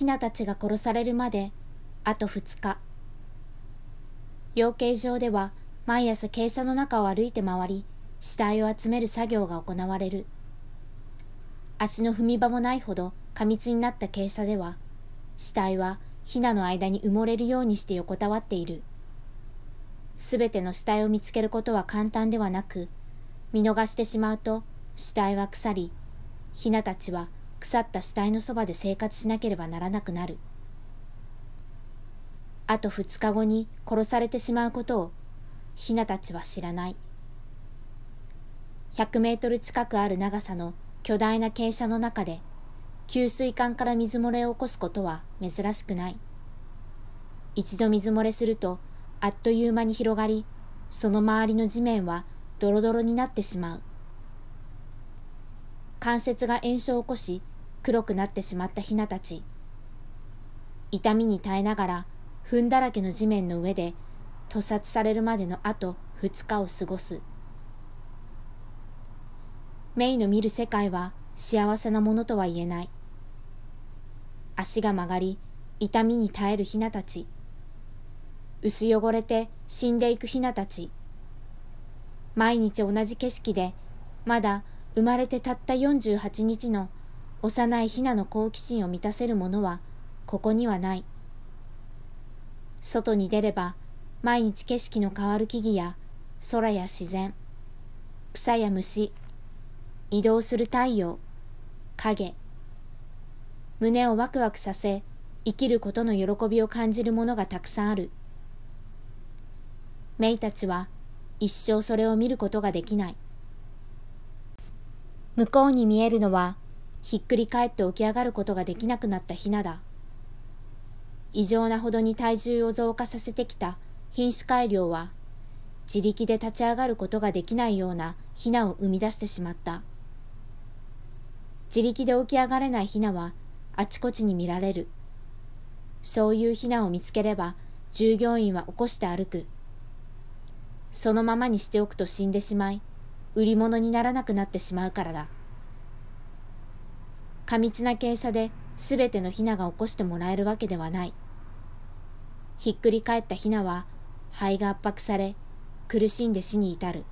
ヒナたちが殺されるまであと2日。養鶏場では毎朝傾斜の中を歩いて回り死体を集める作業が行われる。足の踏み場もないほど過密になった傾斜では死体はヒナの間に埋もれるようにして横たわっている。すべての死体を見つけることは簡単ではなく見逃してしまうと死体は腐りヒナたちは腐った死体のそばで生活しなければならなくなる。あと2日後に殺されてしまうことをヒナたちは知らない。100メートル近くある長さの巨大な傾斜の中で給水管から水漏れを起こすことは珍しくない。一度水漏れするとあっという間に広がり、その周りの地面はドロドロになってしまう。関節が炎症を起こし黒くなってしまったヒナたち。痛みに耐えながら糞だらけの地面の上で屠殺されるまでのあと2日を過ごす。メイの見る世界は幸せなものとは言えない。足が曲がり痛みに耐えるヒナたち。薄汚れて死んでいくヒナたち。毎日同じ景色でまだ生まれてたった48日の幼いヒナの好奇心を満たせるものはここにはない。外に出れば毎日景色の変わる木々や空や自然、草や虫、移動する太陽、影、胸をワクワクさせ生きることの喜びを感じるものがたくさんある。メイたちは一生それを見ることができない。向こうに見えるのは、ひっくり返って起き上がることができなくなったヒナだ。異常なほどに体重を増加させてきた品種改良は、自力で立ち上がることができないようなヒナを生み出してしまった。自力で起き上がれないヒナはあちこちに見られる。そういうヒナを見つければ従業員は起こして歩く。そのままにしておくと死んでしまい、売り物にならなくなってしまうからだ。過密な傾斜で全てのヒナが起こしてもらえるわけではない。ひっくり返ったヒナは肺が圧迫され苦しんで死に至る。